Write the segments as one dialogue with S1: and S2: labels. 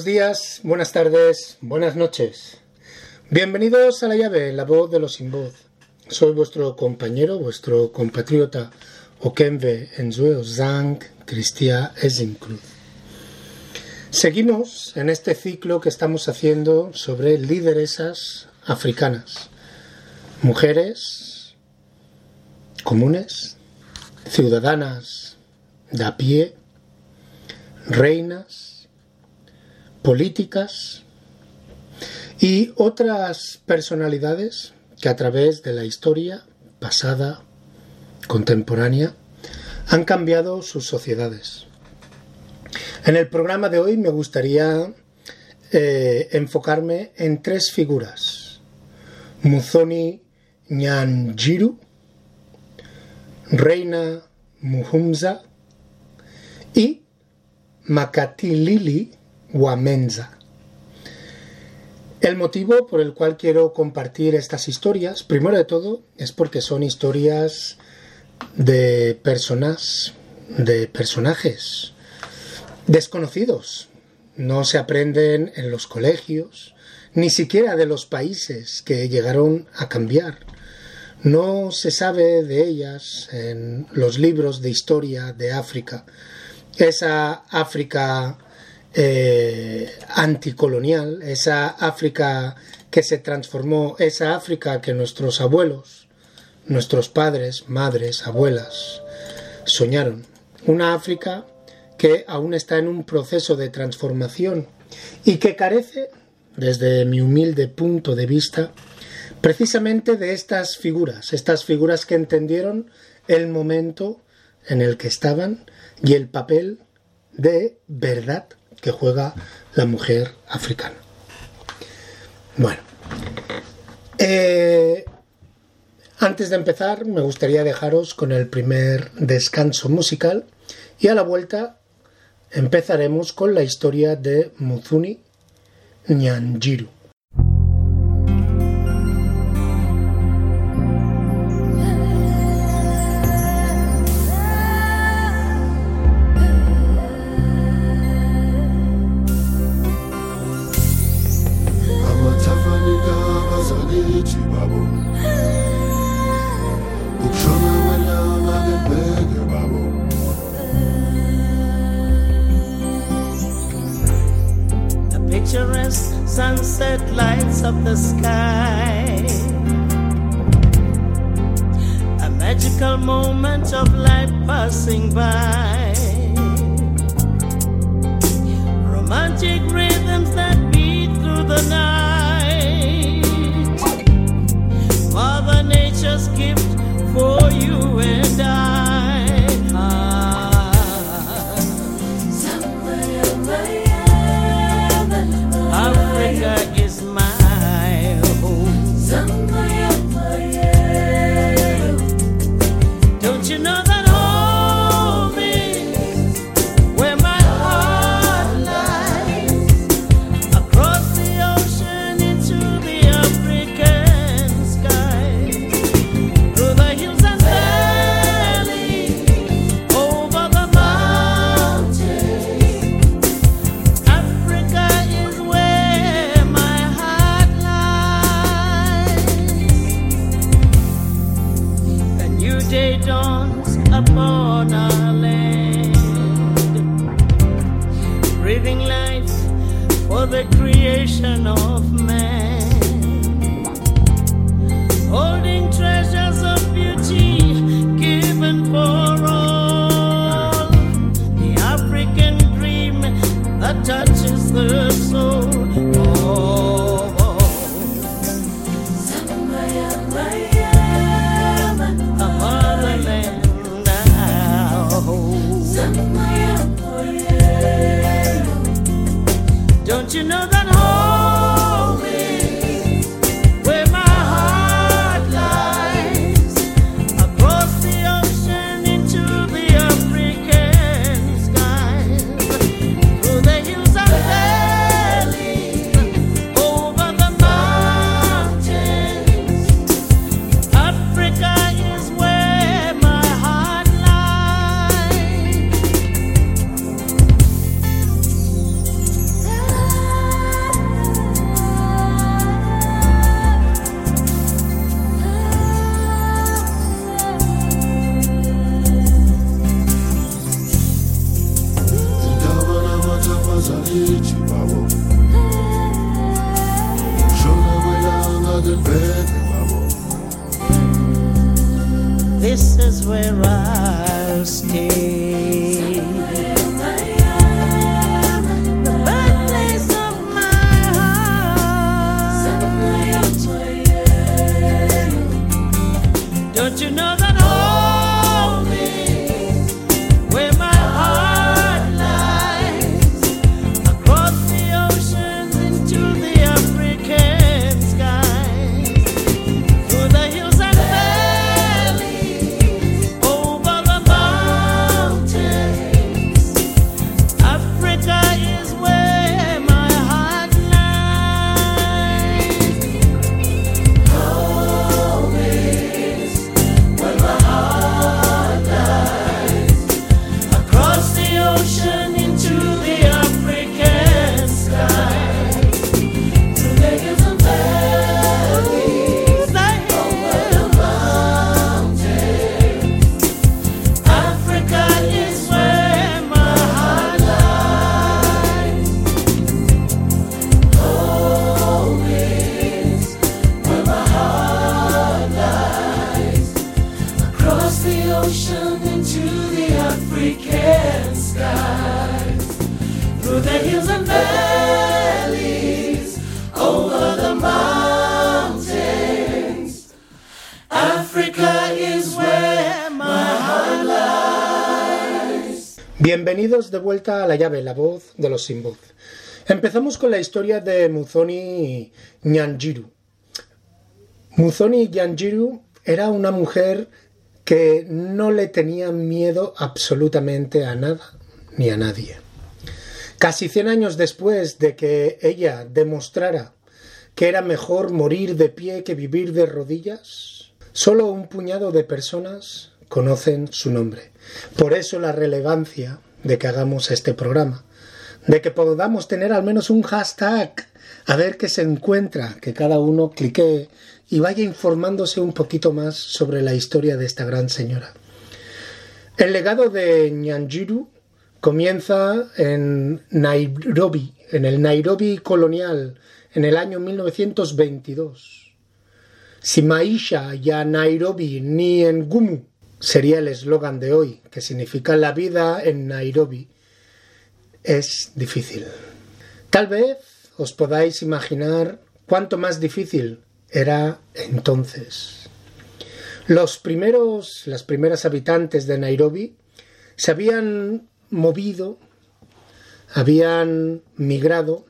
S1: Buenos días, buenas tardes, buenas noches. Bienvenidos a La Llave, la voz de los sin voz. Soy vuestro compañero, vuestro compatriota Okembe Enzue Zang Cristia Ezincruz. Seguimos en este ciclo que estamos haciendo sobre lideresas africanas, mujeres comunes, ciudadanas de a pie, reinas, políticas y otras personalidades que a través de la historia pasada, contemporánea, han cambiado sus sociedades. En el programa de hoy me gustaría eh, enfocarme en tres figuras. Muzoni Nyanjiru, Reina Muhumza y Makatilili Wamenza. El motivo por el cual quiero compartir estas historias, primero de todo, es porque son historias de personas, de personajes desconocidos. No se aprenden en los colegios, ni siquiera de los países que llegaron a cambiar. No se sabe de ellas en los libros de historia de África. Esa África eh, anticolonial, esa África que se transformó, esa África que nuestros abuelos, nuestros padres, madres, abuelas soñaron. Una África que aún está en un proceso de transformación y que carece, desde mi humilde punto de vista, precisamente de estas figuras, estas figuras que entendieron el momento en el que estaban y el papel de verdad que juega la mujer africana. Bueno, eh, antes de empezar me gustaría dejaros con el primer descanso musical y a la vuelta empezaremos con la historia de Muzuni Nyanjiru.
S2: The sky. A magical moment of light passing by. Romantic rhythms that beat through the night. Mother Nature's gift for you and I.
S1: Empezamos con la historia de Muzoni Nyanjiru. Muzoni Nyanjiru era una mujer que no le tenía miedo absolutamente a nada ni a nadie. Casi 100 años después de que ella demostrara que era mejor morir de pie que vivir de rodillas, solo un puñado de personas conocen su nombre. Por eso la relevancia de que hagamos este programa, de que podamos tener al menos un hashtag, a ver qué se encuentra, que cada uno clique y vaya informándose un poquito más sobre la historia de esta gran señora. El legado de Nyanjiru comienza en Nairobi, en el Nairobi colonial, en el año 1922. Si Maisha ya Nairobi ni en Gumu sería el eslogan de hoy, que significa la vida en Nairobi, es difícil. Tal vez os podáis imaginar cuánto más difícil era entonces. Los primeros, las primeras habitantes de Nairobi se habían movido, habían migrado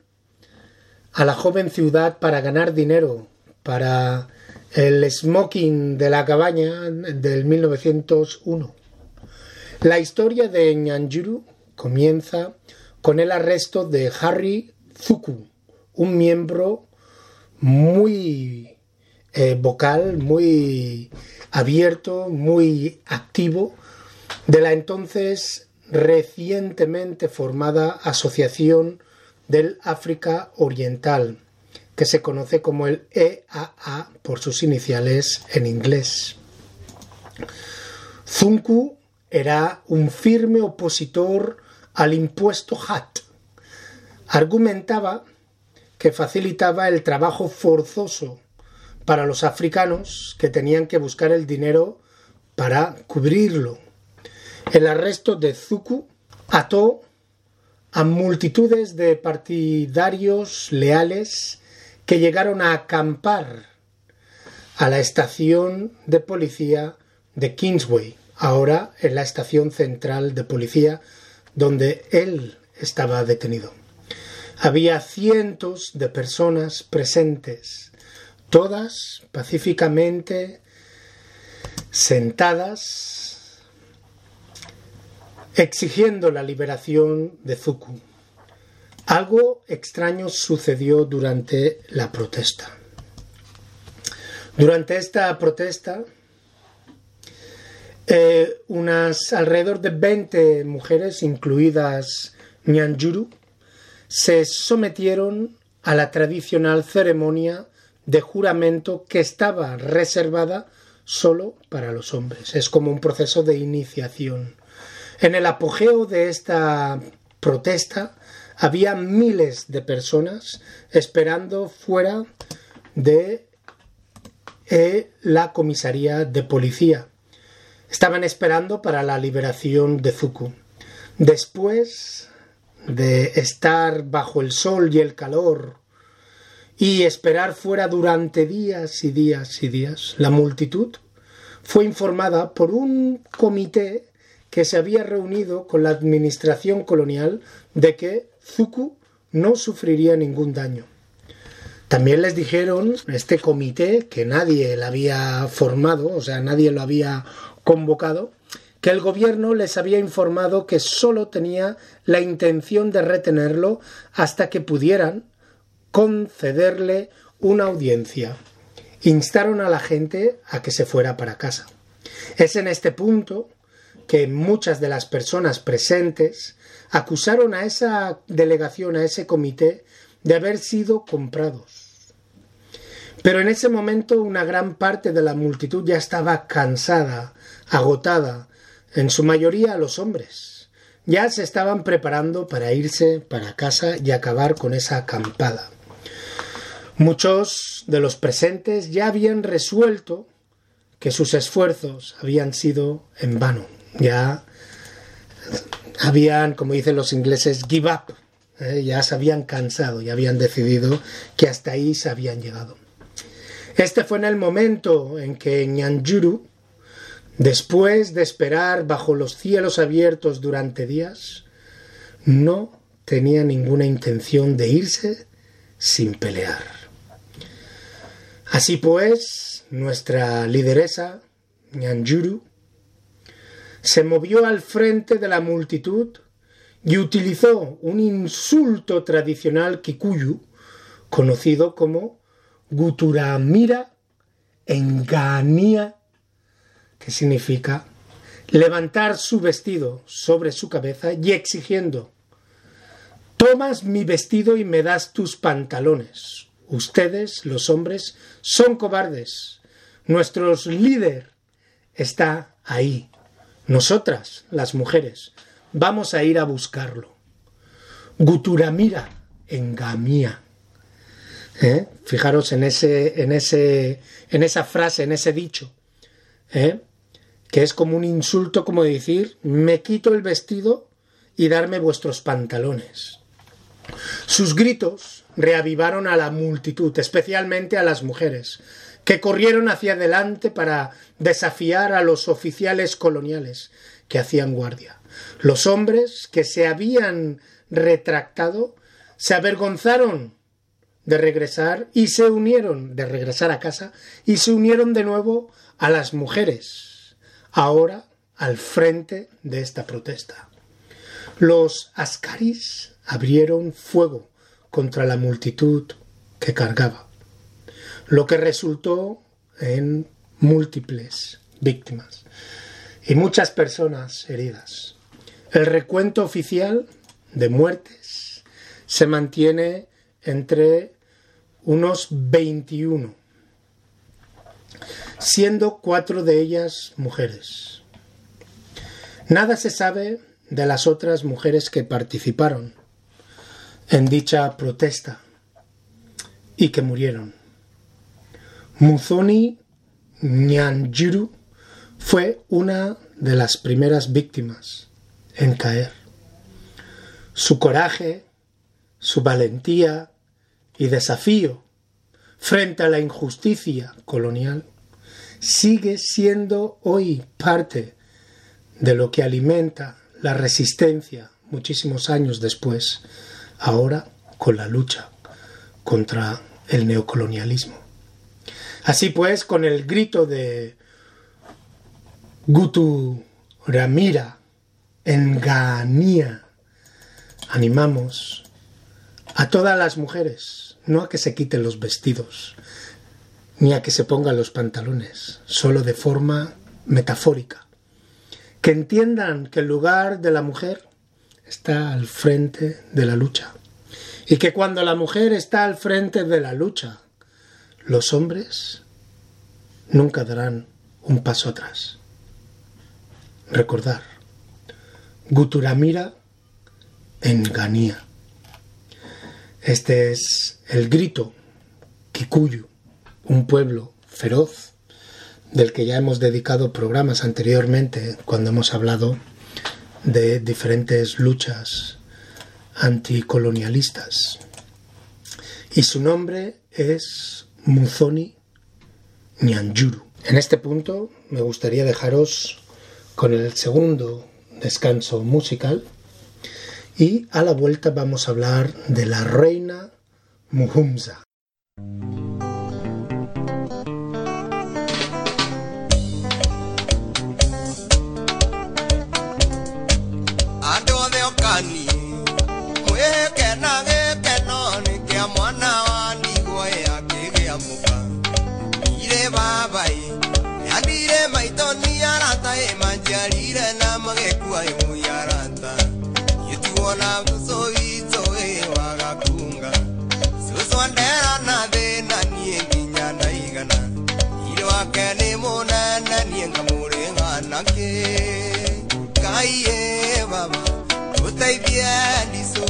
S1: a la joven ciudad para ganar dinero, para el smoking de la cabaña del 1901. La historia de Nyanjuru comienza con el arresto de Harry Zuku, un miembro muy eh, vocal, muy abierto, muy activo de la entonces recientemente formada Asociación del África Oriental, que se conoce como el EAA por sus iniciales en inglés. Zunku era un firme opositor al impuesto HAT. Argumentaba que facilitaba el trabajo forzoso para los africanos que tenían que buscar el dinero para cubrirlo. El arresto de Zuku ató a multitudes de partidarios leales que llegaron a acampar a la estación de policía de Kingsway, ahora en la estación central de policía donde él estaba detenido. Había cientos de personas presentes, todas pacíficamente sentadas exigiendo la liberación de Zuku. Algo extraño sucedió durante la protesta. Durante esta protesta, eh, unas alrededor de 20 mujeres, incluidas Nyanjuru, se sometieron a la tradicional ceremonia de juramento que estaba reservada solo para los hombres. Es como un proceso de iniciación. En el apogeo de esta protesta había miles de personas esperando fuera de eh, la comisaría de policía. Estaban esperando para la liberación de Zuku. Después de estar bajo el sol y el calor y esperar fuera durante días y días y días, la multitud fue informada por un comité que se había reunido con la administración colonial de que Zuku no sufriría ningún daño. También les dijeron este comité que nadie le había formado, o sea, nadie lo había convocado, que el gobierno les había informado que sólo tenía la intención de retenerlo hasta que pudieran concederle una audiencia. Instaron a la gente a que se fuera para casa. Es en este punto que muchas de las personas presentes acusaron a esa delegación, a ese comité, de haber sido comprados. Pero en ese momento una gran parte de la multitud ya estaba cansada, agotada, en su mayoría los hombres. Ya se estaban preparando para irse para casa y acabar con esa acampada. Muchos de los presentes ya habían resuelto que sus esfuerzos habían sido en vano ya habían, como dicen los ingleses, give up, ¿eh? ya se habían cansado, ya habían decidido que hasta ahí se habían llegado. Este fue en el momento en que Nyanjuru después de esperar bajo los cielos abiertos durante días, no tenía ninguna intención de irse sin pelear. Así pues, nuestra lideresa, Nyanjuru, se movió al frente de la multitud y utilizó un insulto tradicional kikuyu conocido como Guturamira Engania, que significa levantar su vestido sobre su cabeza y exigiendo Tomas mi vestido y me das tus pantalones. Ustedes, los hombres, son cobardes. Nuestro líder está ahí. Nosotras, las mujeres, vamos a ir a buscarlo. Guturamira engamía. ¿Eh? Fijaros en ese, en ese, en esa frase, en ese dicho, ¿eh? Que es como un insulto, como decir, me quito el vestido y darme vuestros pantalones. Sus gritos reavivaron a la multitud, especialmente a las mujeres, que corrieron hacia adelante para desafiar a los oficiales coloniales que hacían guardia. Los hombres que se habían retractado se avergonzaron de regresar y se unieron, de regresar a casa, y se unieron de nuevo a las mujeres, ahora al frente de esta protesta. Los ascaris abrieron fuego contra la multitud que cargaba, lo que resultó en múltiples víctimas y muchas personas heridas. El recuento oficial de muertes se mantiene entre unos 21, siendo cuatro de ellas mujeres. Nada se sabe de las otras mujeres que participaron en dicha protesta y que murieron. Muzoni Nyanjiru fue una de las primeras víctimas en caer. Su coraje, su valentía y desafío frente a la injusticia colonial sigue siendo hoy parte de lo que alimenta la resistencia muchísimos años después, ahora con la lucha contra el neocolonialismo. Así pues, con el grito de Gutu Ramira en Ganía, animamos a todas las mujeres, no a que se quiten los vestidos, ni a que se pongan los pantalones, solo de forma metafórica. Que entiendan que el lugar de la mujer está al frente de la lucha. Y que cuando la mujer está al frente de la lucha, los hombres nunca darán un paso atrás. Recordar, Guturamira en Ganía. Este es el grito Kikuyu, un pueblo feroz del que ya hemos dedicado programas anteriormente cuando hemos hablado de diferentes luchas anticolonialistas. Y su nombre es Muzoni Nyanjuru. En este punto me gustaría dejaros con el segundo descanso musical y a la vuelta vamos a hablar de la reina Muhumza.
S3: yalira na magekuwa yomu yaranta. Yetuona busoitso ewagakunga susondera na thina niĩ nginya ndaigana irĩ wake nĩ mũnene niĩ ngamũrĩ ng'anakĩ kaiĩ baba tũteithie ndicũ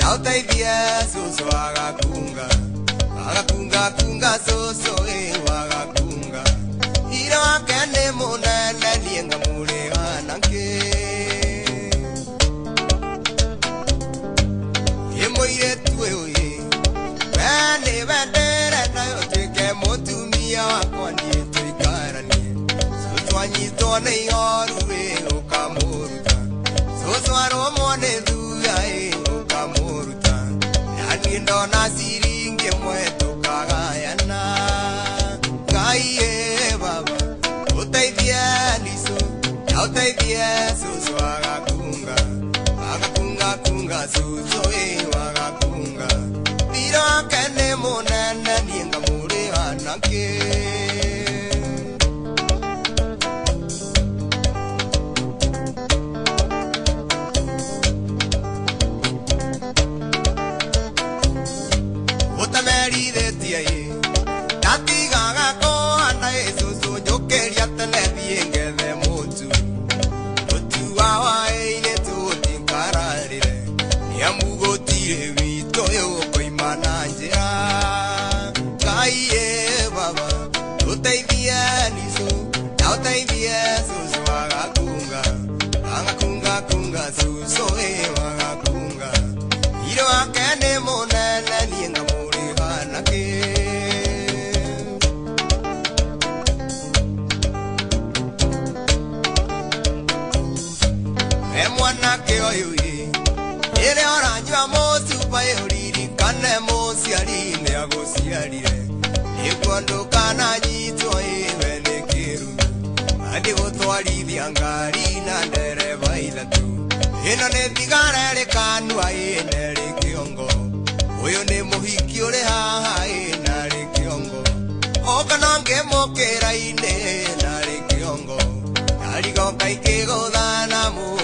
S3: na ũteithie cũcũ agakunga agakungakunga cũcũ mazuzo eh. Nĩguo ndũkananyitwo ĩwe nĩ kĩrumi atĩ gũtwarithia ngari na ndereba ithatũ. Ĩno nĩ thigara ĩrĩ kanua ĩna ĩrĩ kĩongo. Ũyũ nĩ mũhiki ũrĩ haha ĩna rĩ kĩongo. Oka no ngĩmũkĩra-inĩ na rĩ kĩongo. Narigoka ikĩgũthana mũgagĩthira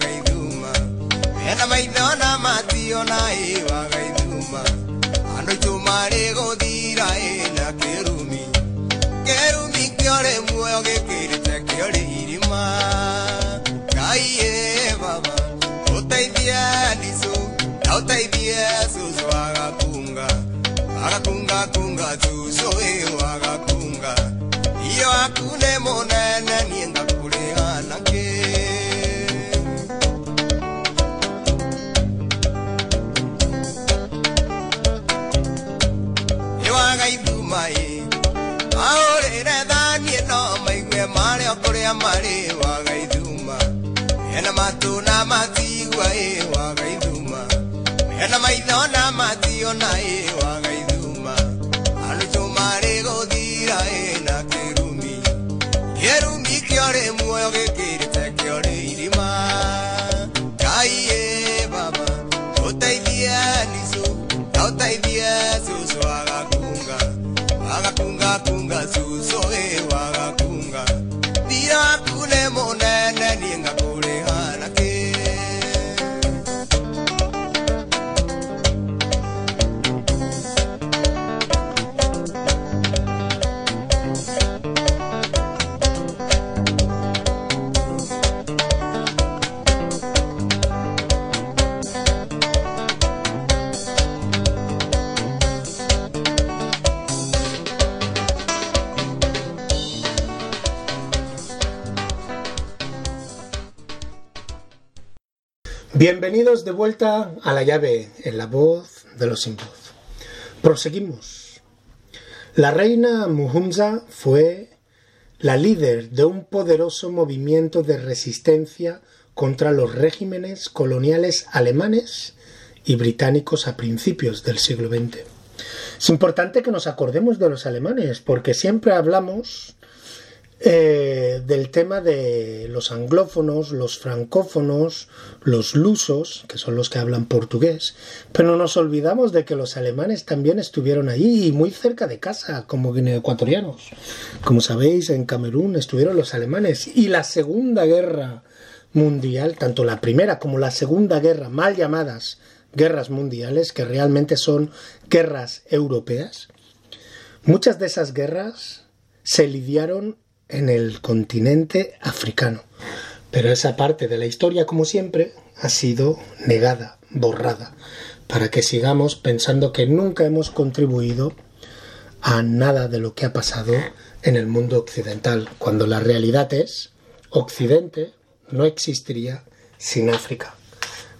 S3: mena maitho na mationa-ĩ waga ithuma andũ aitũ marĩ gũthira-ĩ na kĩrumi. Kĩrumi kĩorĩ muoyo gĩkĩrĩte kĩorĩ irima. Ngai ĩ baba ũteithie ndicũ na ũteithie cũcũ agakunga. Agakunga kunga cũcũ ĩ wagakunga iyo aku nĩ mũnene niĩ mai. Aurire thanie no maigue marĩa kũrĩa marĩ waga ithuma mena matũ na matigua ĩ waga ithuma mena maitho na mationa ĩ waga
S1: Bienvenidos de vuelta a la llave en la voz de los sin voz. Proseguimos. La reina Muhumza fue la líder de un poderoso movimiento de resistencia contra los regímenes coloniales alemanes y británicos a principios del siglo XX. Es importante que nos acordemos de los alemanes porque siempre hablamos eh, del tema de los anglófonos, los francófonos, los lusos, que son los que hablan portugués, pero nos olvidamos de que los alemanes también estuvieron allí y muy cerca de casa, como ecuatorianos. Como sabéis, en Camerún estuvieron los alemanes y la Segunda Guerra Mundial, tanto la Primera como la Segunda Guerra, mal llamadas guerras mundiales, que realmente son guerras europeas, muchas de esas guerras se lidiaron en el continente africano. Pero esa parte de la historia, como siempre, ha sido negada, borrada, para que sigamos pensando que nunca hemos contribuido a nada de lo que ha pasado en el mundo occidental, cuando la realidad es, Occidente no existiría sin África.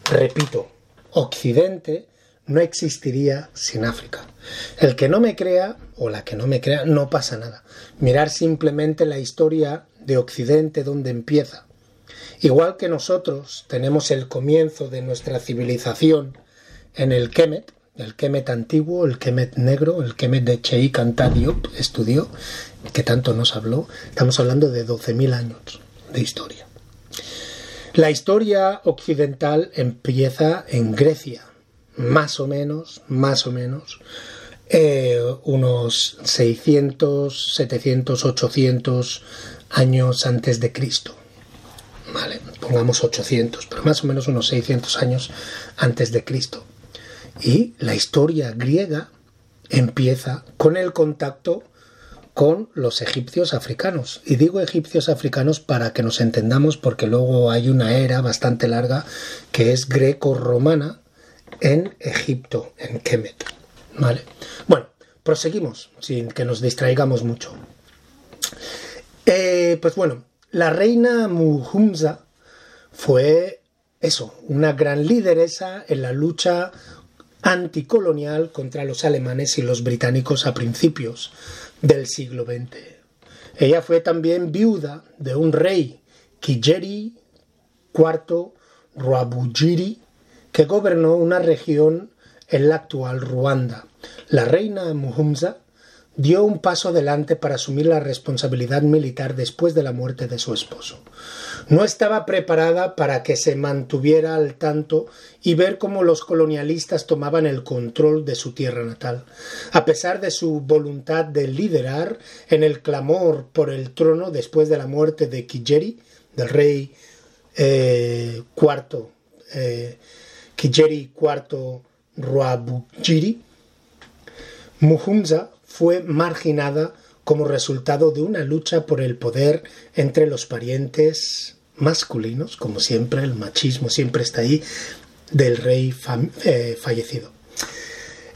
S1: Repito, Occidente no existiría sin África. El que no me crea o la que no me crea no pasa nada. Mirar simplemente la historia de Occidente donde empieza. Igual que nosotros tenemos el comienzo de nuestra civilización en el Kemet, el Kemet antiguo, el Kemet negro, el Kemet de Cheikh Anta Diop estudió, que tanto nos habló, estamos hablando de 12.000 años de historia. La historia occidental empieza en Grecia, más o menos, más o menos, eh, unos 600, 700, 800 años antes de Cristo. Vale, pongamos 800, pero más o menos unos 600 años antes de Cristo. Y la historia griega empieza con el contacto con los egipcios africanos. Y digo egipcios africanos para que nos entendamos porque luego hay una era bastante larga que es greco-romana en Egipto, en Kemet. ¿Vale? Bueno, proseguimos sin que nos distraigamos mucho. Eh, pues bueno, la reina Muhumza fue eso, una gran lideresa en la lucha anticolonial contra los alemanes y los británicos a principios del siglo XX. Ella fue también viuda de un rey, Kijeri IV Rwabugiri, que gobernó una región en la actual Ruanda. La reina Muhumza dio un paso adelante para asumir la responsabilidad militar después de la muerte de su esposo. No estaba preparada para que se mantuviera al tanto y ver cómo los colonialistas tomaban el control de su tierra natal. A pesar de su voluntad de liderar en el clamor por el trono después de la muerte de Kijeri, del rey eh, cuarto, eh, Kijeri IV Rwabugiri, Muhumza fue marginada como resultado de una lucha por el poder entre los parientes masculinos, como siempre, el machismo siempre está ahí, del rey eh, fallecido.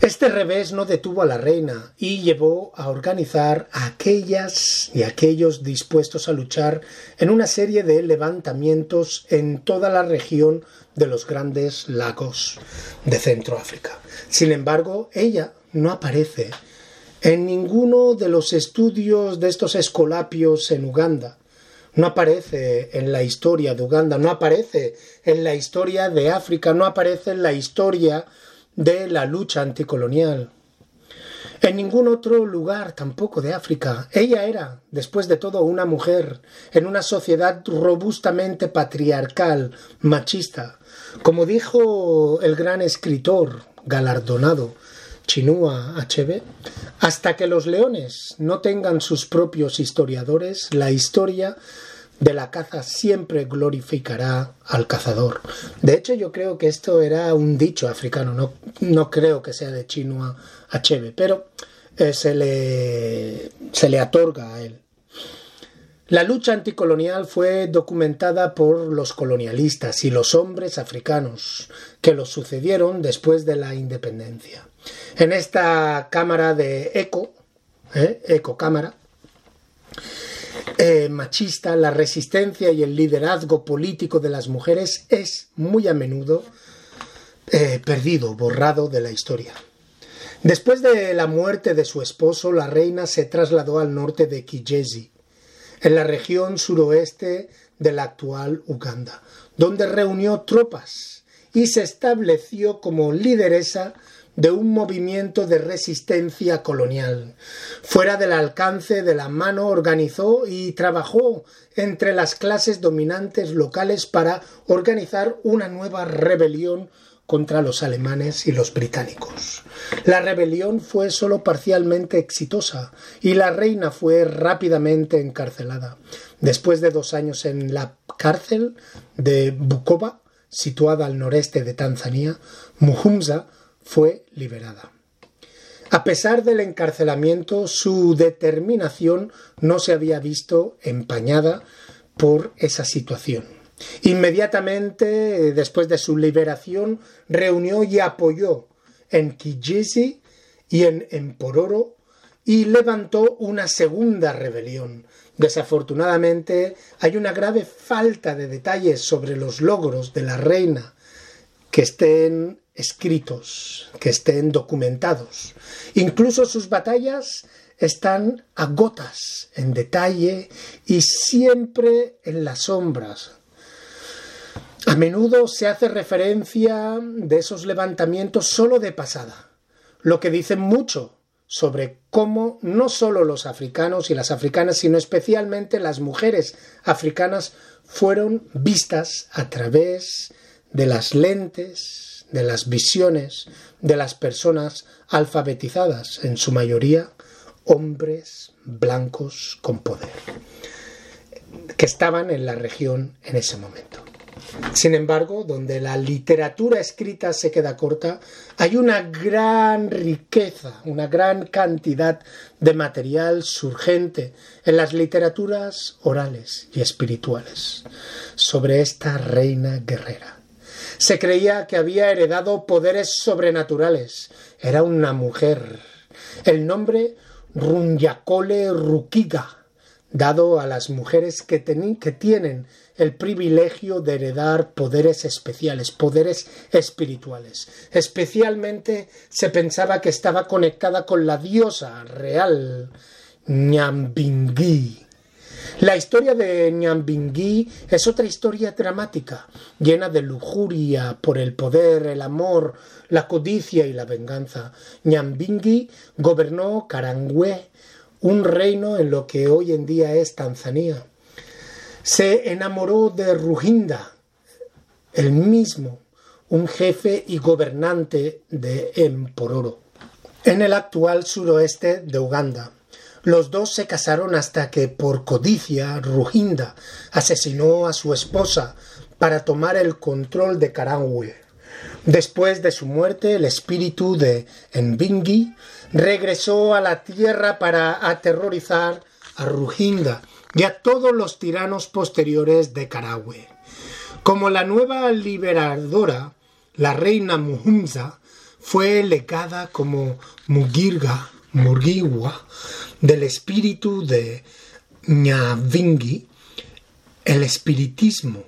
S1: Este revés no detuvo a la reina y llevó a organizar a aquellas y aquellos dispuestos a luchar en una serie de levantamientos en toda la región de los grandes lagos de Centroáfrica. Sin embargo, ella no aparece en ninguno de los estudios de estos escolapios en Uganda. No aparece en la historia de Uganda, no aparece en la historia de África, no aparece en la historia de la lucha anticolonial. En ningún otro lugar tampoco de África. Ella era, después de todo, una mujer en una sociedad robustamente patriarcal, machista. Como dijo el gran escritor galardonado Chinua Achebe, hasta que los leones no tengan sus propios historiadores, la historia de la caza siempre glorificará al cazador. De hecho, yo creo que esto era un dicho africano, no, creo que sea de Chinua Achebe, pero eh, se, le, se le otorga a él. La lucha anticolonial fue documentada por los colonialistas y los hombres africanos que los sucedieron después de la independencia. En esta cámara de eco, ¿eh? eco cámara, eh, machista, la resistencia y el liderazgo político de las mujeres es muy a menudo eh, perdido, borrado de la historia. Después de la muerte de su esposo, la reina se trasladó al norte de Kijezi, en la región suroeste de la actual Uganda, donde reunió tropas y se estableció como lideresa de un movimiento de resistencia colonial. Fuera del alcance de la mano organizó y trabajó entre las clases dominantes locales para organizar una nueva rebelión contra los alemanes y los británicos. La rebelión fue solo parcialmente exitosa y la reina fue rápidamente encarcelada. Después de dos años en la cárcel de Bukova, situada al noreste de Tanzania, Muhumza fue liberada. A pesar del encarcelamiento, su determinación no se había visto empañada por esa situación. Inmediatamente después de su liberación, reunió y apoyó en Kijiji y en Empororo y levantó una segunda rebelión. Desafortunadamente, hay una grave falta de detalles sobre los logros de la reina que estén escritos, que estén documentados. Incluso sus batallas están a gotas en detalle y siempre en las sombras. A menudo se hace referencia de esos levantamientos solo de pasada, lo que dice mucho sobre cómo no solo los africanos y las africanas, sino especialmente las mujeres africanas fueron vistas a través de las lentes, de las visiones de las personas alfabetizadas, en su mayoría hombres blancos con poder, que estaban en la región en ese momento. Sin embargo, donde la literatura escrita se queda corta, hay una gran riqueza, una gran cantidad de material surgente en las literaturas orales y espirituales sobre esta reina guerrera. Se creía que había heredado poderes sobrenaturales. Era una mujer. El nombre Runyakole Rukiga, dado a las mujeres que, que tienen el privilegio de heredar poderes especiales, poderes espirituales. Especialmente se pensaba que estaba conectada con la diosa real Nyambingui. La historia de Nyambingui es otra historia dramática, llena de lujuria por el poder, el amor, la codicia y la venganza. Nyambingui gobernó Karangwe, un reino en lo que hoy en día es Tanzania se enamoró de Ruhinda, el mismo, un jefe y gobernante de Empororo, en el actual suroeste de Uganda. Los dos se casaron hasta que por codicia Ruhinda asesinó a su esposa para tomar el control de Karangwe. Después de su muerte, el espíritu de Mbingi regresó a la tierra para aterrorizar a Ruhinda y a todos los tiranos posteriores de Karagwe. Como la nueva liberadora, la reina Muhumza fue legada como Mugirga, Murgiwa, del espíritu de Nyavingi, el espiritismo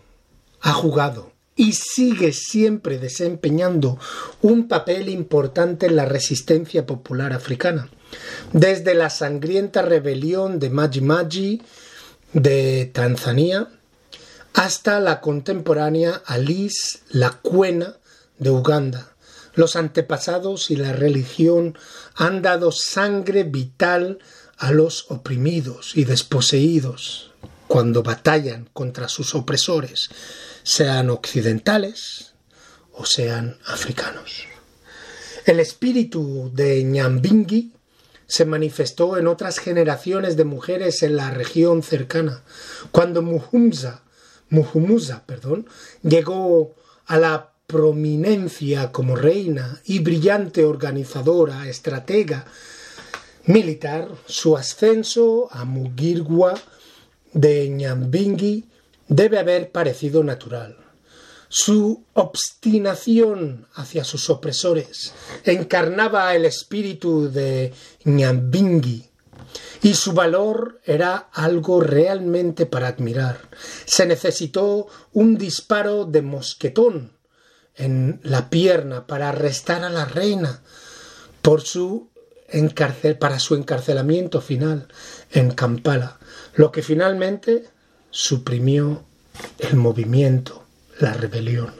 S1: ha jugado y sigue siempre desempeñando un papel importante en la resistencia popular africana. Desde la sangrienta rebelión de Maji Maji de Tanzania hasta la contemporánea Alice la Cuena de Uganda. Los antepasados y la religión han dado sangre vital a los oprimidos y desposeídos cuando batallan contra sus opresores, sean occidentales o sean africanos. El espíritu de Nyambingi se manifestó en otras generaciones de mujeres en la región cercana. Cuando Muhumza, Muhumuza perdón, llegó a la prominencia como reina y brillante organizadora, estratega militar, su ascenso a Mugirwa de Nyambingi debe haber parecido natural. Su obstinación hacia sus opresores encarnaba el espíritu de Nyambingi y su valor era algo realmente para admirar. Se necesitó un disparo de mosquetón en la pierna para arrestar a la reina por su para su encarcelamiento final en Kampala, lo que finalmente suprimió el movimiento la rebelión.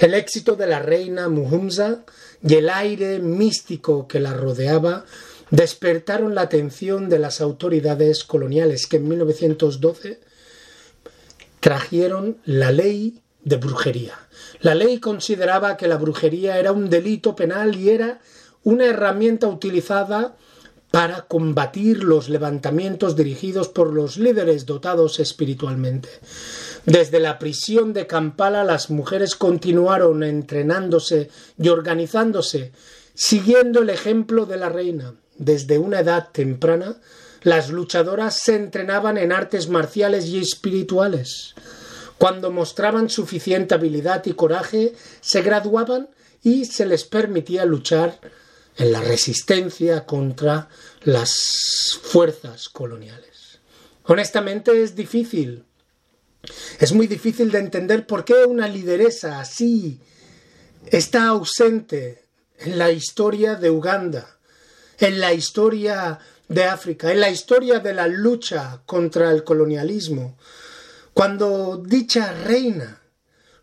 S1: El éxito de la reina Muhumza y el aire místico que la rodeaba despertaron la atención de las autoridades coloniales que en 1912 trajeron la ley de brujería. La ley consideraba que la brujería era un delito penal y era una herramienta utilizada para combatir los levantamientos dirigidos por los líderes dotados espiritualmente. Desde la prisión de Kampala las mujeres continuaron entrenándose y organizándose, siguiendo el ejemplo de la reina. Desde una edad temprana, las luchadoras se entrenaban en artes marciales y espirituales. Cuando mostraban suficiente habilidad y coraje, se graduaban y se les permitía luchar en la resistencia contra las fuerzas coloniales. Honestamente es difícil. Es muy difícil de entender por qué una lideresa así está ausente en la historia de Uganda, en la historia de África, en la historia de la lucha contra el colonialismo, cuando dicha reina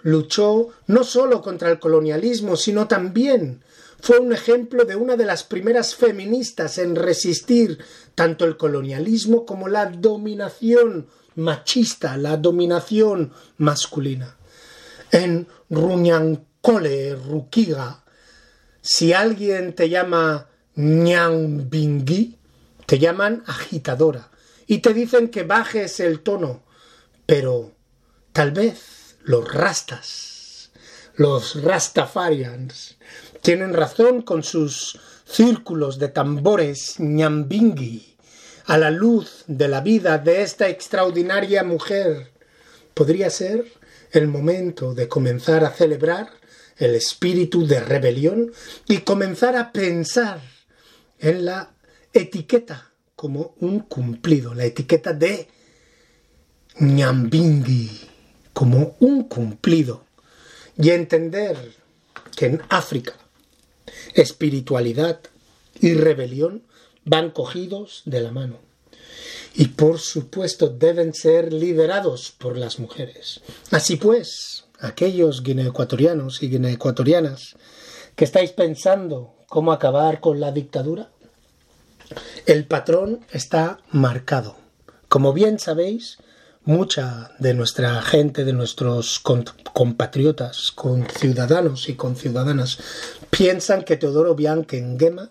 S1: luchó no solo contra el colonialismo, sino también fue un ejemplo de una de las primeras feministas en resistir tanto el colonialismo como la dominación machista, la dominación masculina. En Runyankole, Rukiga, si alguien te llama Nyambingui, te llaman agitadora y te dicen que bajes el tono, pero tal vez los rastas, los rastafarians, tienen razón con sus círculos de tambores ñambingui a la luz de la vida de esta extraordinaria mujer. Podría ser el momento de comenzar a celebrar el espíritu de rebelión y comenzar a pensar en la etiqueta como un cumplido, la etiqueta de ñambingui como un cumplido y entender que en África espiritualidad y rebelión van cogidos de la mano. Y por supuesto deben ser liderados por las mujeres. Así pues, aquellos guineoecuatorianos y guineoecuatorianas que estáis pensando cómo acabar con la dictadura, el patrón está marcado. Como bien sabéis, mucha de nuestra gente, de nuestros compatriotas, con ciudadanos y con ciudadanas, piensan que Teodoro Bianchi-Nguema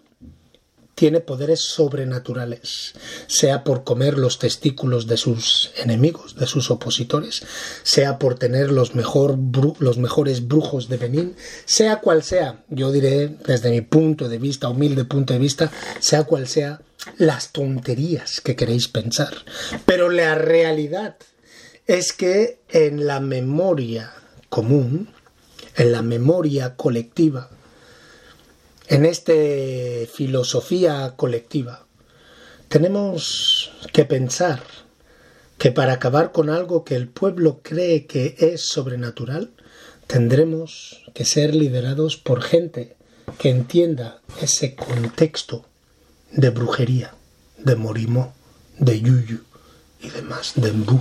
S1: tiene poderes sobrenaturales, sea por comer los testículos de sus enemigos, de sus opositores, sea por tener los, mejor, los mejores brujos de Benín, sea cual sea, yo diré desde mi punto de vista, humilde punto de vista, sea cual sea las tonterías que queréis pensar. Pero la realidad es que en la memoria común, en la memoria colectiva, en esta filosofía colectiva, tenemos que pensar que para acabar con algo que el pueblo cree que es sobrenatural, tendremos que ser liderados por gente que entienda ese contexto de brujería, de morimó, de yuyu y demás, de embú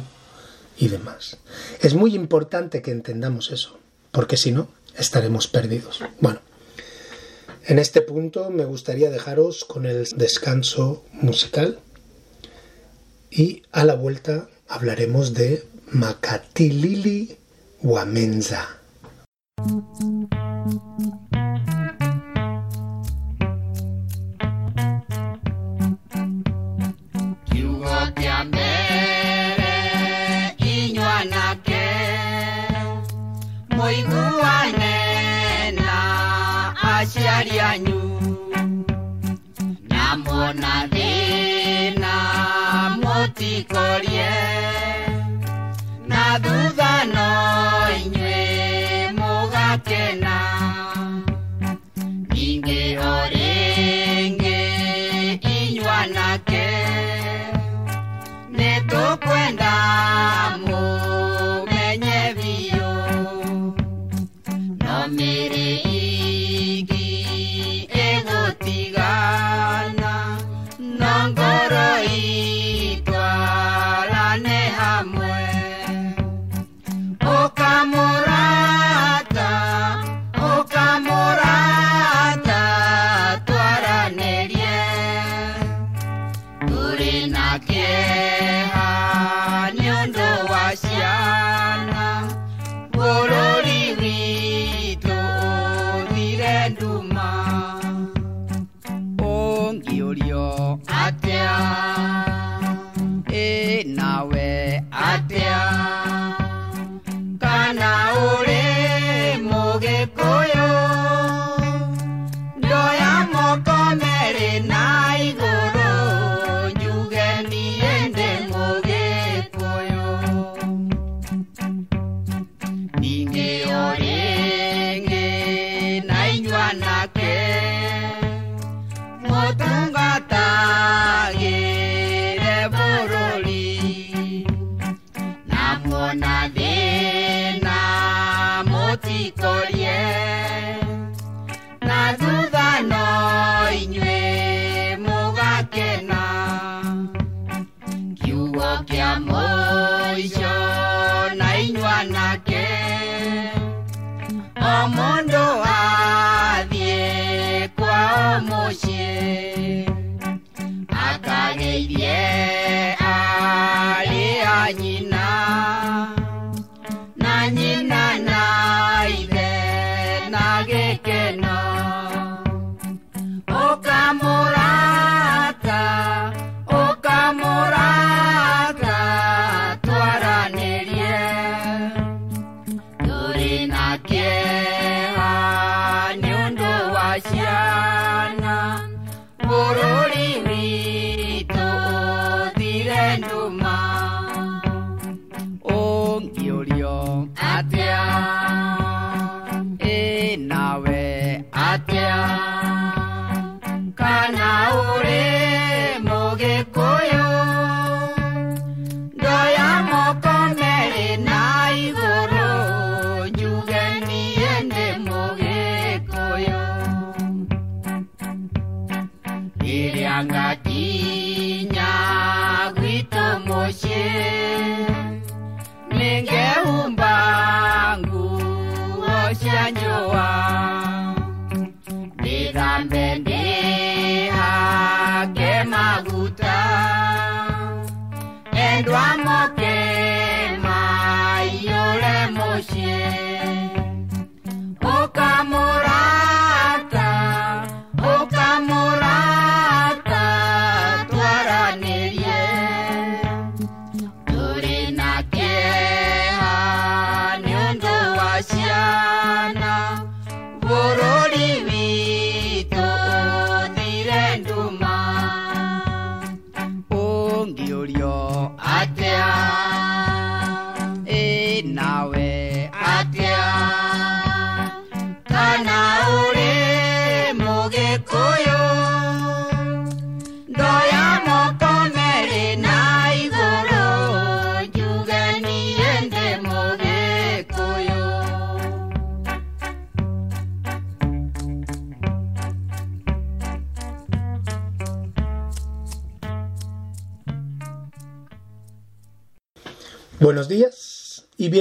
S1: y demás. Es muy importante que entendamos eso, porque si no, estaremos perdidos. Bueno, en este punto me gustaría dejaros con el descanso musical y a la vuelta hablaremos de Makatilili Wamenza.
S4: na
S1: de.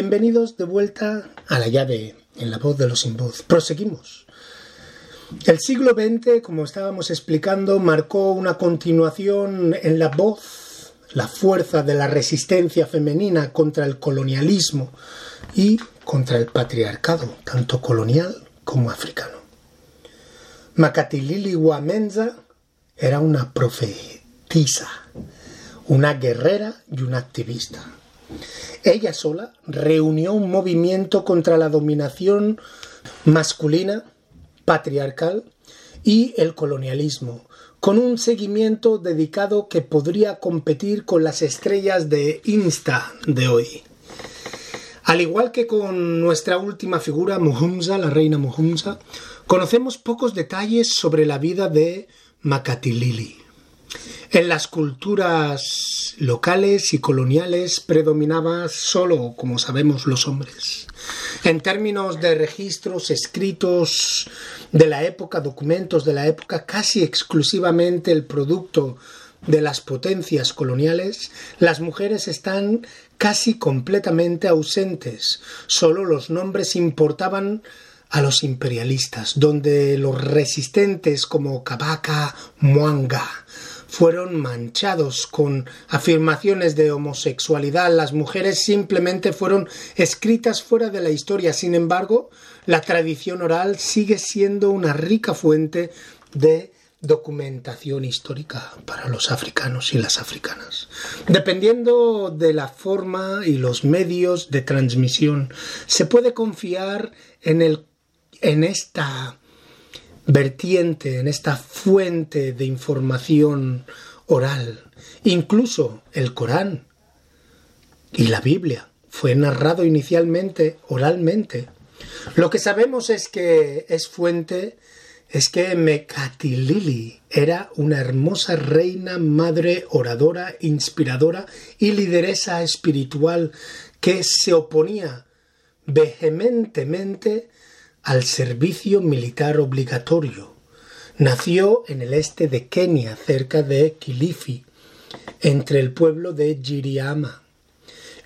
S1: Bienvenidos de vuelta a la llave en la voz de los sin voz. Proseguimos. El siglo XX, como estábamos explicando, marcó una continuación en la voz, la fuerza de la resistencia femenina contra el colonialismo y contra el patriarcado, tanto colonial como africano. Makatilili Wamenza era una profetisa, una guerrera y una activista. Ella sola reunió un movimiento contra la dominación masculina, patriarcal y el colonialismo, con un seguimiento dedicado que podría competir con las estrellas de Insta de hoy. Al igual que con nuestra última figura, Muhumza, la reina Muhumza, conocemos pocos detalles sobre la vida de Makatilili. En las culturas locales y coloniales predominaba solo, como sabemos, los hombres. En términos de registros escritos de la época, documentos de la época, casi exclusivamente el producto de las potencias coloniales, las mujeres están casi completamente ausentes. Solo los nombres importaban a los imperialistas, donde los resistentes como Kabaka, Mwanga, fueron manchados con afirmaciones de homosexualidad. Las mujeres simplemente fueron escritas fuera de la historia. Sin embargo, la tradición oral sigue siendo una rica fuente de documentación histórica para los africanos y las africanas. Dependiendo de la forma y los medios de transmisión, se puede confiar en, el, en esta vertiente, en esta fuente de información oral. Incluso el Corán y la Biblia fue narrado inicialmente oralmente. Lo que sabemos es que es fuente es que Mekatilili era una hermosa reina, madre, oradora, inspiradora y lideresa espiritual que se oponía vehementemente al servicio militar obligatorio. Nació en el este de Kenia, cerca de Kilifi, entre el pueblo de Giriama.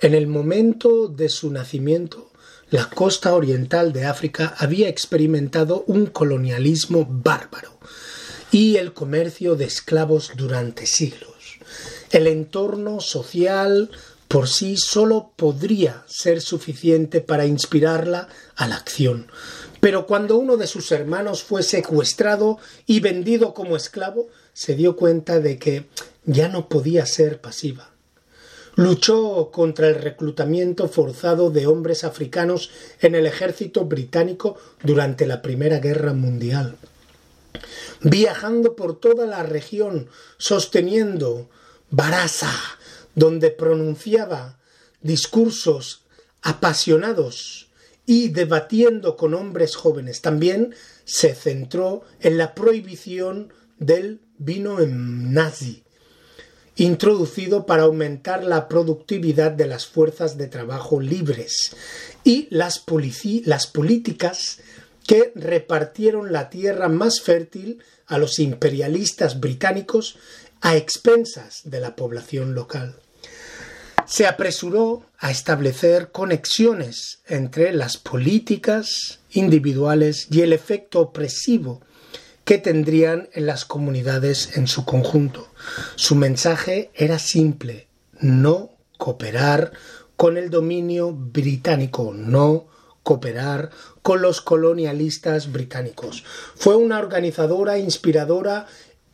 S1: En el momento de su nacimiento, la costa oriental de África había experimentado un colonialismo bárbaro y el comercio de esclavos durante siglos. El entorno social por sí solo podría ser suficiente para inspirarla a la acción. Pero cuando uno de sus hermanos fue secuestrado y vendido como esclavo, se dio cuenta de que ya no podía ser pasiva. Luchó contra el reclutamiento forzado de hombres africanos en el ejército británico durante la Primera Guerra Mundial. Viajando por toda la región, sosteniendo Barasa, donde pronunciaba discursos apasionados y debatiendo con hombres jóvenes. También se centró en la prohibición del vino en nazi, introducido para aumentar la productividad de las fuerzas de trabajo libres y las, las políticas que repartieron la tierra más fértil a los imperialistas británicos a expensas de la población local. Se apresuró a establecer conexiones entre las políticas individuales y el efecto opresivo que tendrían en las comunidades en su conjunto. Su mensaje era simple, no cooperar con el dominio británico, no cooperar con los colonialistas británicos. Fue una organizadora inspiradora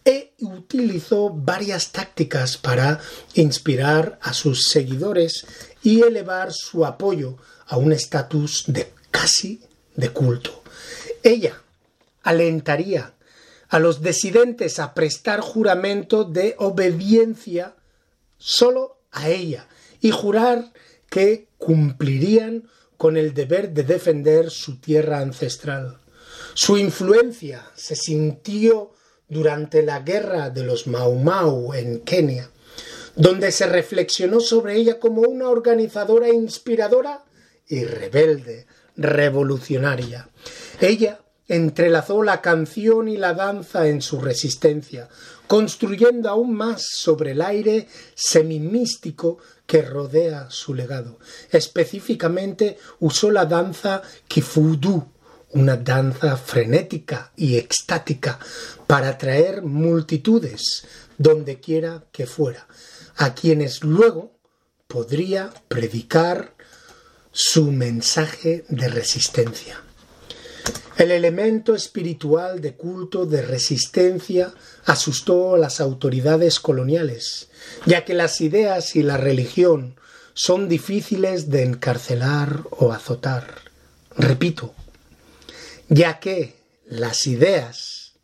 S1: e utilizó varias tácticas para inspirar a sus seguidores y elevar su apoyo a un estatus de casi de culto. Ella alentaría a los disidentes a prestar juramento de obediencia solo a ella y jurar que cumplirían con el deber de defender su tierra ancestral. Su influencia se sintió durante la guerra de los Mau Mau en Kenia, donde se reflexionó sobre ella como una organizadora inspiradora y rebelde, revolucionaria. Ella entrelazó la canción y la danza en su resistencia, construyendo aún más sobre el aire semimístico que rodea su legado. Específicamente usó la danza kifudu, una danza frenética y extática para atraer multitudes donde quiera que fuera, a quienes luego podría predicar su mensaje de resistencia. El elemento espiritual de culto de resistencia asustó a las autoridades coloniales, ya que las ideas y la religión son difíciles de encarcelar o azotar. Repito, ya que las ideas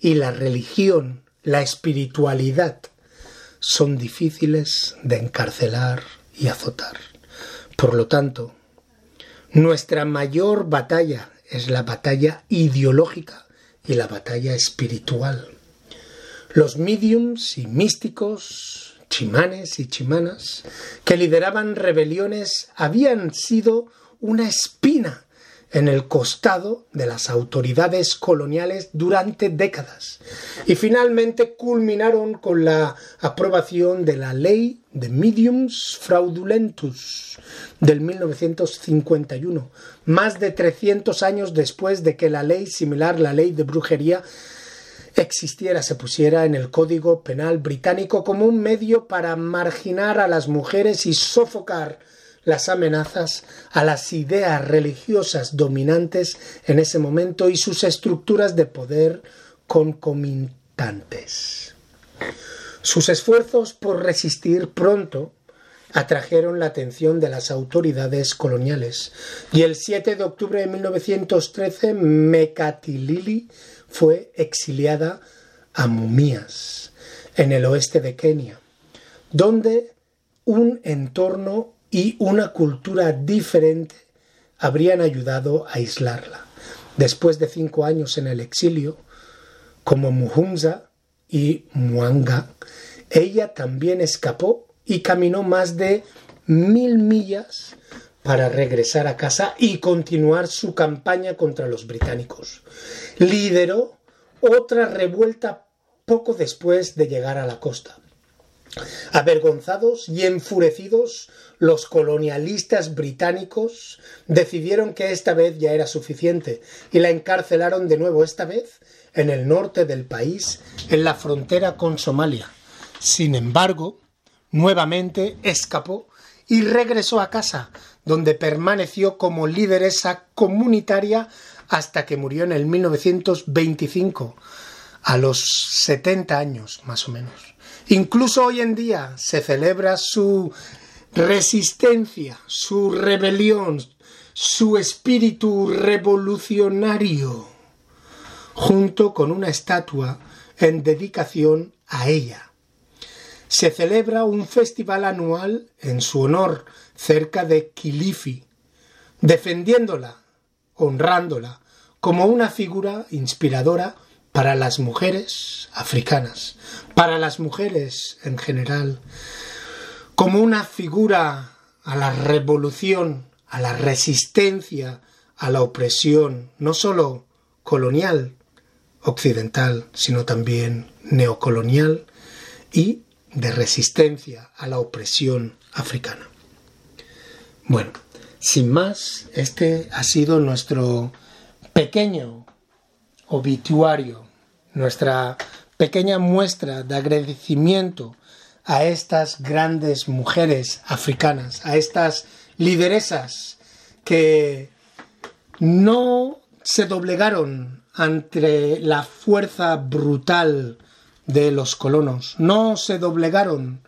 S1: y la religión, la espiritualidad, son difíciles de encarcelar y azotar. Por lo tanto, nuestra mayor batalla es la batalla ideológica y la batalla espiritual. Los mediums y místicos, chimanes y chimanas, que lideraban rebeliones, habían sido una espina en el costado de las autoridades coloniales durante décadas. Y finalmente culminaron con la aprobación de la ley de mediums fraudulentus del 1951, más de 300 años después de que la ley similar, la ley de brujería, existiera, se pusiera en el Código Penal británico como un medio para marginar a las mujeres y sofocar las amenazas a las ideas religiosas dominantes en ese momento y sus estructuras de poder concomitantes. Sus esfuerzos por resistir pronto atrajeron la atención de las autoridades coloniales y el 7 de octubre de 1913 Mekatilili fue exiliada a Mumías, en el oeste de Kenia, donde un entorno y una cultura diferente habrían ayudado a aislarla. Después de cinco años en el exilio, como Muhumza y Muanga, ella también escapó y caminó más de mil millas para regresar a casa y continuar su campaña contra los británicos. Lideró otra revuelta poco después de llegar a la costa. Avergonzados y enfurecidos, los colonialistas británicos decidieron que esta vez ya era suficiente y la encarcelaron de nuevo, esta vez en el norte del país, en la frontera con Somalia. Sin embargo, nuevamente escapó y regresó a casa, donde permaneció como lideresa comunitaria hasta que murió en el 1925, a los 70 años más o menos. Incluso hoy en día se celebra su resistencia, su rebelión, su espíritu revolucionario, junto con una estatua en dedicación a ella. Se celebra un festival anual en su honor cerca de Kilifi, defendiéndola, honrándola, como una figura inspiradora para las mujeres africanas, para las mujeres en general, como una figura a la revolución, a la resistencia, a la opresión, no sólo colonial, occidental, sino también neocolonial y de resistencia a la opresión africana. Bueno, sin más, este ha sido nuestro pequeño obituario, nuestra pequeña muestra de agradecimiento a estas grandes mujeres africanas, a estas lideresas que no se doblegaron ante la fuerza brutal de los colonos, no se doblegaron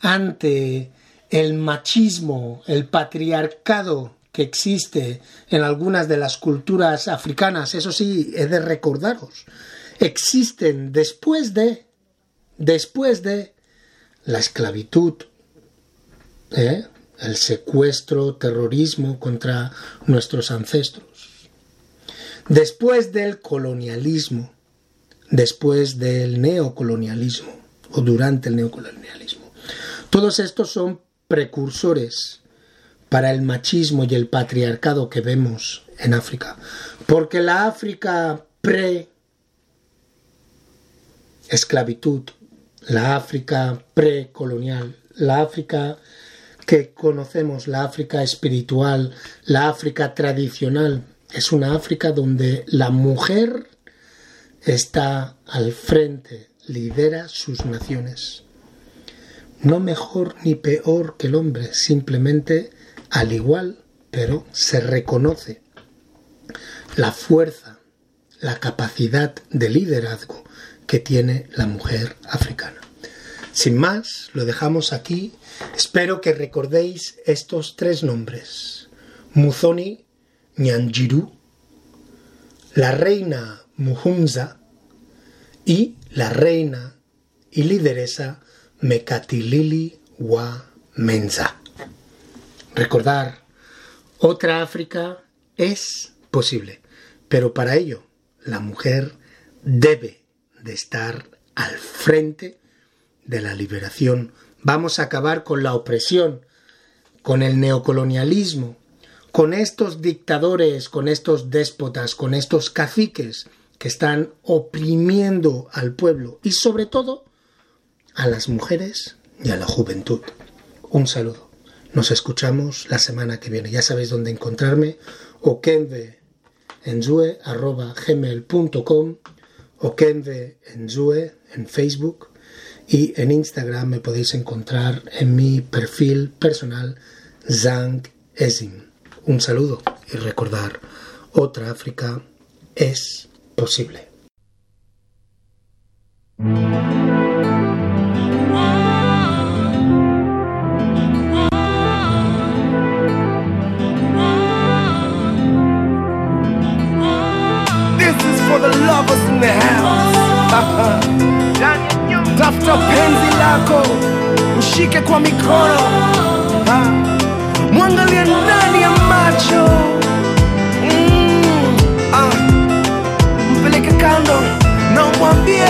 S1: ante el machismo, el patriarcado que existe en algunas de las culturas africanas, eso sí, he de recordaros, existen después de, después de la esclavitud, ¿eh? el secuestro, terrorismo contra nuestros ancestros, después del colonialismo, después del neocolonialismo o durante el neocolonialismo. Todos estos son precursores para el machismo y el patriarcado que vemos en África. Porque la África pre-esclavitud, la África precolonial, la África que conocemos, la África espiritual, la África tradicional, es una África donde la mujer está al frente, lidera sus naciones. No mejor ni peor que el hombre, simplemente al igual, pero se reconoce la fuerza, la capacidad de liderazgo que tiene la mujer africana. Sin más, lo dejamos aquí. Espero que recordéis estos tres nombres. Muzoni Nyanjiru, la reina Muhumza y la reina y lideresa Mekatilili Wa Menza. Recordar, otra África es posible, pero para ello la mujer debe de estar al frente de la liberación. Vamos a acabar con la opresión, con el neocolonialismo, con estos dictadores, con estos déspotas, con estos caciques que están oprimiendo al pueblo y sobre todo a las mujeres y a la juventud. Un saludo. Nos escuchamos la semana que viene. Ya sabéis dónde encontrarme. O gmail.com o Enzue en Facebook y en Instagram me podéis encontrar en mi perfil personal Zang Ezin. Un saludo y recordar, otra África es posible.
S5: In the house. Tafuta penzi lako, mshike kwa mikono, mwangalie ndani ya macho, Mm, ah. mpeleke kando na umwambie,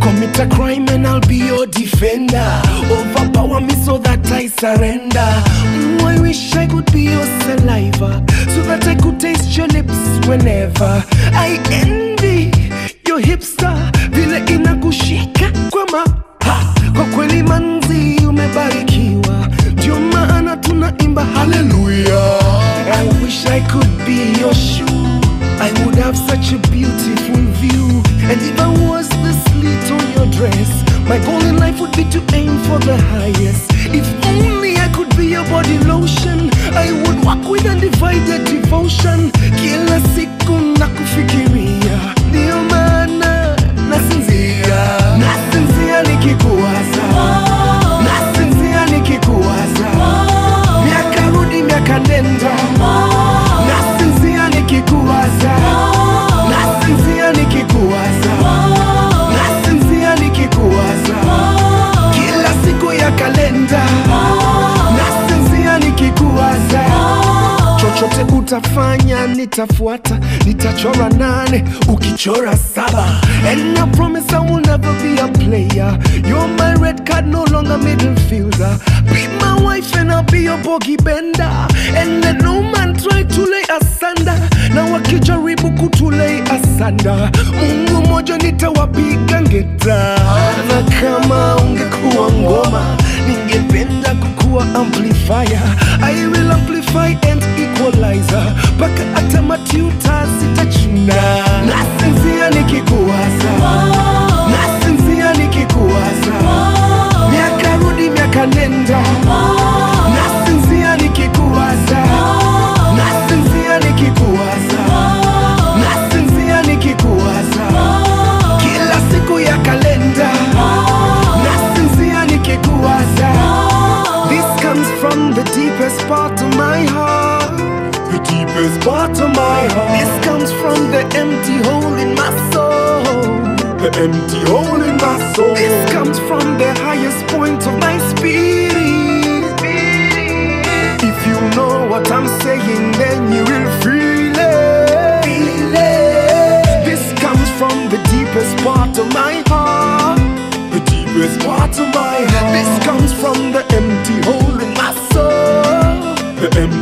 S5: commit a crime and I'll be your surrender. Mm, I wish I could be your saliva so that I could taste your lips whenever I envy your hipster vile inakushika kwa ma ha, kwa kweli manzi umebarikiwa, ndio maana tunaimba haleluya. I wish I could be your shoe. I would have such a beautiful view. And if I was the slit on your dress, my goal in life would be to aim for the highest. If only I could be your body lotion, I would walk with undivided devotion. Kila siku na kufikiria Ndiyo maana nasinzia, nasinzia nikikuwaza, utafanya nitafuata nitachora nane ukichora saba. And I promise I will never be a player. You're my red card no longer middle fielder. Be my wife and I'll be your bogey bender. And let no man try to lay asunder. Na wakijaribu kutulei asanda mungu moja nitawapiga ngeta. Na kama ungekuwa ngoma ningependa kukuwa amplifier. I will amplify and equalizer. Mpaka hata matuta sitachuna. Nasinzia nikikuwaza. Nasinzia nikikuwaza. Miaka rudi miaka nenda. Nasinzia nikikuwaza. Nasinzia nikikuwaza. Nasinzia nikikuwaza. Kila siku ya kalenda. Nasinzia nikikuwaza. This comes from the deepest part of my deepest part of my heart this comes from the empty hole in my soul the empty hole in my soul this comes from the highest point of my spirit if you know what I'm saying, then you will feel it. Feel it. This comes from the deepest part of my heart. The deepest part of my heart. This comes from the empty hole in my soul. The empty